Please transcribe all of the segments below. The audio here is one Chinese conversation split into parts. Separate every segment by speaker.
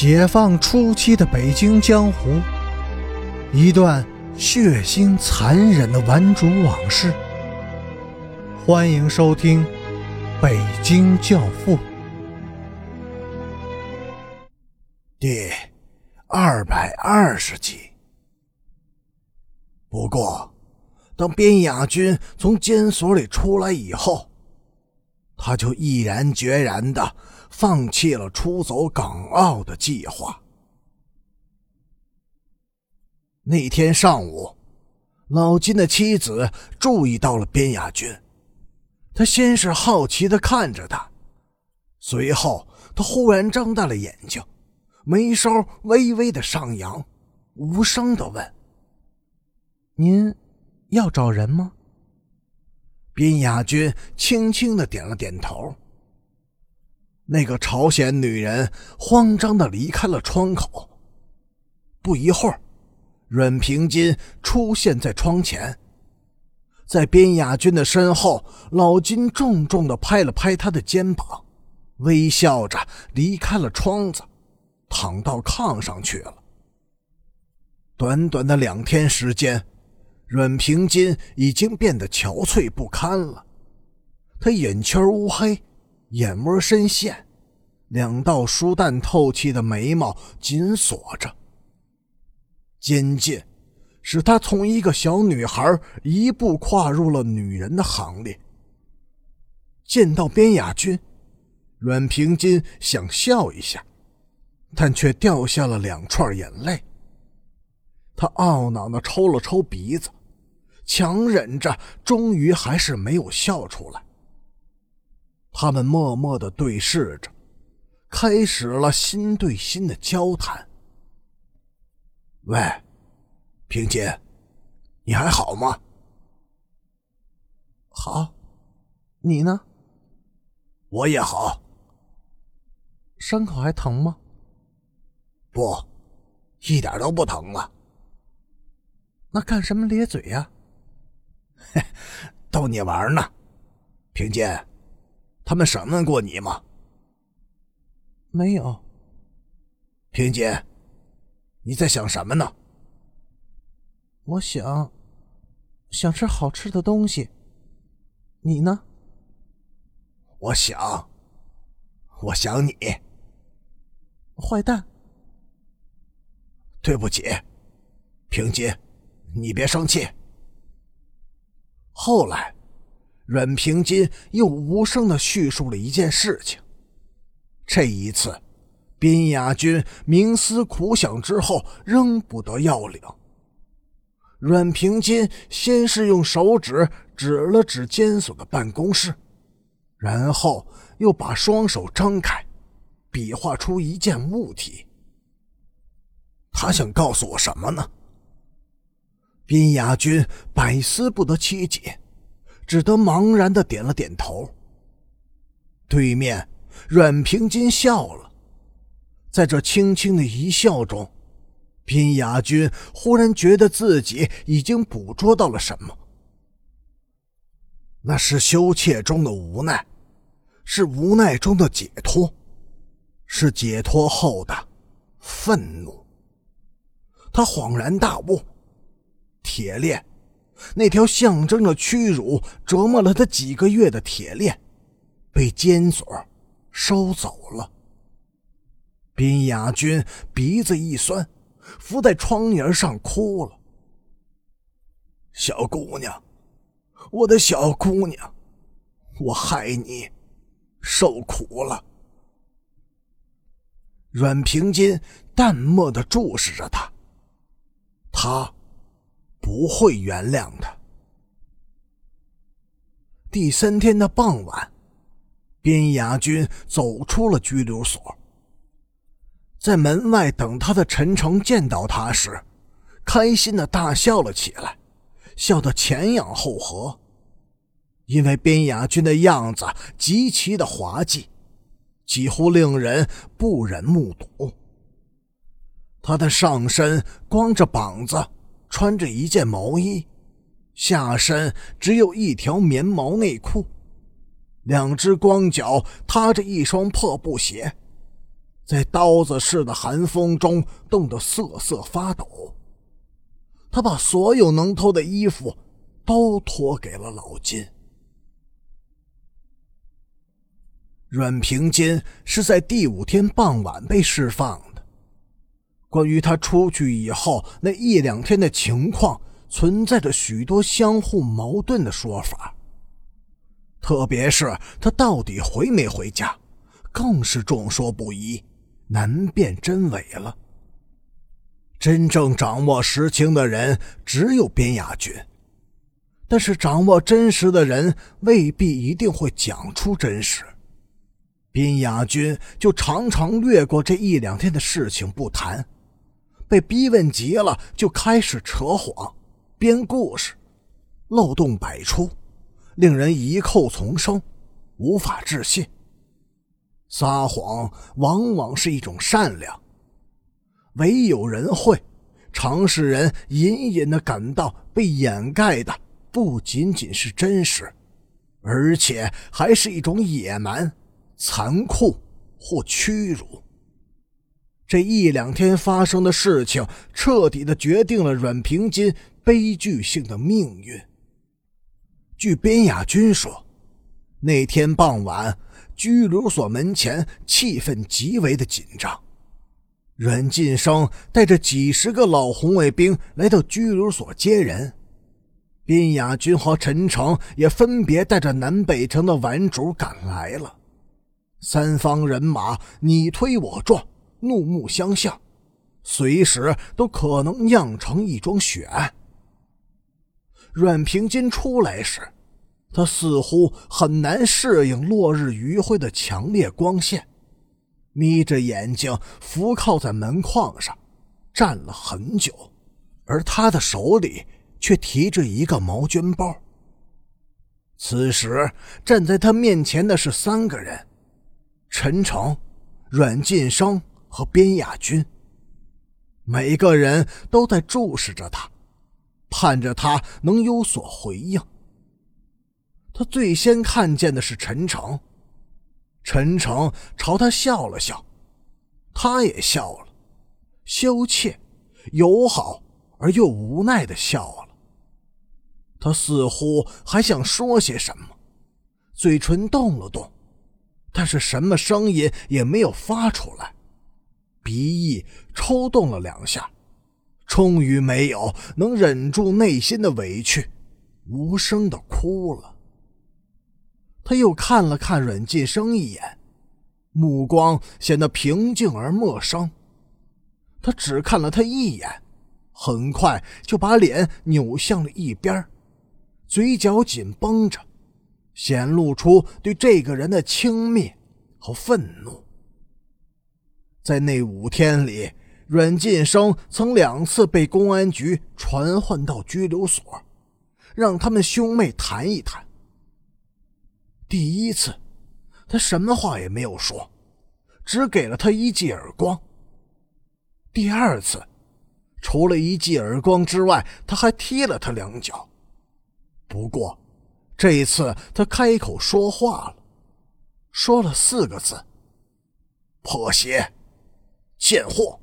Speaker 1: 解放初期的北京江湖，一段血腥残忍的顽主往事。欢迎收听《北京教父》
Speaker 2: 第二百二十集。不过，当边雅军从监所里出来以后，他就毅然决然的放弃了出走港澳的计划。那天上午，老金的妻子注意到了边雅军，他先是好奇的看着他，随后他忽然睁大了眼睛，眉梢微微的上扬，无声的问：“
Speaker 1: 您要找人吗？”
Speaker 2: 边雅军轻轻的点了点头。那个朝鲜女人慌张的离开了窗口。不一会儿，阮平金出现在窗前，在边雅军的身后，老金重重的拍了拍他的肩膀，微笑着离开了窗子，躺到炕上去了。短短的两天时间。阮平金已经变得憔悴不堪了，他眼圈乌黑，眼窝深陷，两道疏淡透气的眉毛紧锁着，监禁使他从一个小女孩一步跨入了女人的行列。见到边雅君，阮平金想笑一下，但却掉下了两串眼泪。他懊恼地抽了抽鼻子。强忍着，终于还是没有笑出来。他们默默的对视着，开始了心对心的交谈。喂，平姐，你还好吗？
Speaker 1: 好，你呢？
Speaker 2: 我也好。
Speaker 1: 伤口还疼吗？
Speaker 2: 不，一点都不疼了。
Speaker 1: 那干什么咧嘴呀？
Speaker 2: 嘿，逗你玩呢，平金，他们审问过你吗？
Speaker 1: 没有。
Speaker 2: 萍姐，你在想什么呢？
Speaker 1: 我想，想吃好吃的东西。你呢？
Speaker 2: 我想，我想你。
Speaker 1: 坏蛋。
Speaker 2: 对不起，平姐，你别生气。后来，阮平金又无声的叙述了一件事情。这一次，宾雅军冥思苦想之后，仍不得要领。阮平金先是用手指指了指监所的办公室，然后又把双手张开，比划出一件物体。他想告诉我什么呢？宾雅军百思不得其解，只得茫然的点了点头。对面，阮平金笑了，在这轻轻的一笑中，宾雅君忽然觉得自己已经捕捉到了什么。那是羞怯中的无奈，是无奈中的解脱，是解脱后的愤怒。他恍然大悟。铁链，那条象征着屈辱、折磨了他几个月的铁链，被监所收走了。宾雅君鼻子一酸，伏在窗沿上哭了。小姑娘，我的小姑娘，我害你受苦了。阮平金淡漠的注视着他，他。不会原谅他。第三天的傍晚，边雅军走出了拘留所，在门外等他的陈诚见到他时，开心的大笑了起来，笑得前仰后合，因为边雅军的样子极其的滑稽，几乎令人不忍目睹。他的上身光着膀子。穿着一件毛衣，下身只有一条棉毛内裤，两只光脚踏着一双破布鞋，在刀子似的寒风中冻得瑟瑟发抖。他把所有能脱的衣服都脱给了老金。阮平金是在第五天傍晚被释放。关于他出去以后那一两天的情况，存在着许多相互矛盾的说法。特别是他到底回没回家，更是众说不一，难辨真伪了。真正掌握实情的人只有边雅君，但是掌握真实的人未必一定会讲出真实。边雅君就常常略过这一两天的事情不谈，被逼问急了就开始扯谎、编故事，漏洞百出。令人疑寇丛生，无法置信。撒谎往往是一种善良，唯有人会，常使人隐隐的感到被掩盖的不仅仅是真实，而且还是一种野蛮、残酷或屈辱。这一两天发生的事情，彻底的决定了阮平金悲剧性的命运。据边雅君说，那天傍晚，拘留所门前气氛极为的紧张。阮晋生带着几十个老红卫兵来到拘留所接人，边雅君和陈诚也分别带着南北城的顽主赶来了。三方人马你推我撞，怒目相向，随时都可能酿成一桩血案。阮平金出来时，他似乎很难适应落日余晖的强烈光线，眯着眼睛伏靠在门框上，站了很久，而他的手里却提着一个毛绢包。此时站在他面前的是三个人：陈诚、阮晋生和边亚军。每个人都在注视着他。盼着他能有所回应。他最先看见的是陈诚，陈诚朝他笑了笑，他也笑了，羞怯、友好而又无奈的笑了。他似乎还想说些什么，嘴唇动了动，但是什么声音也没有发出来，鼻翼抽动了两下。终于没有能忍住内心的委屈，无声的哭了。他又看了看阮晋生一眼，目光显得平静而陌生。他只看了他一眼，很快就把脸扭向了一边，嘴角紧绷着，显露出对这个人的轻蔑和愤怒。在那五天里。阮晋生曾两次被公安局传唤到拘留所，让他们兄妹谈一谈。第一次，他什么话也没有说，只给了他一记耳光。第二次，除了一记耳光之外，他还踢了他两脚。不过，这一次他开口说话了，说了四个字：“破鞋，贱货。”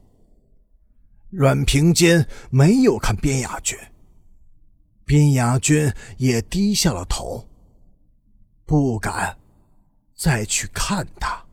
Speaker 2: 阮平坚没有看边雅君，边雅君也低下了头，不敢再去看他。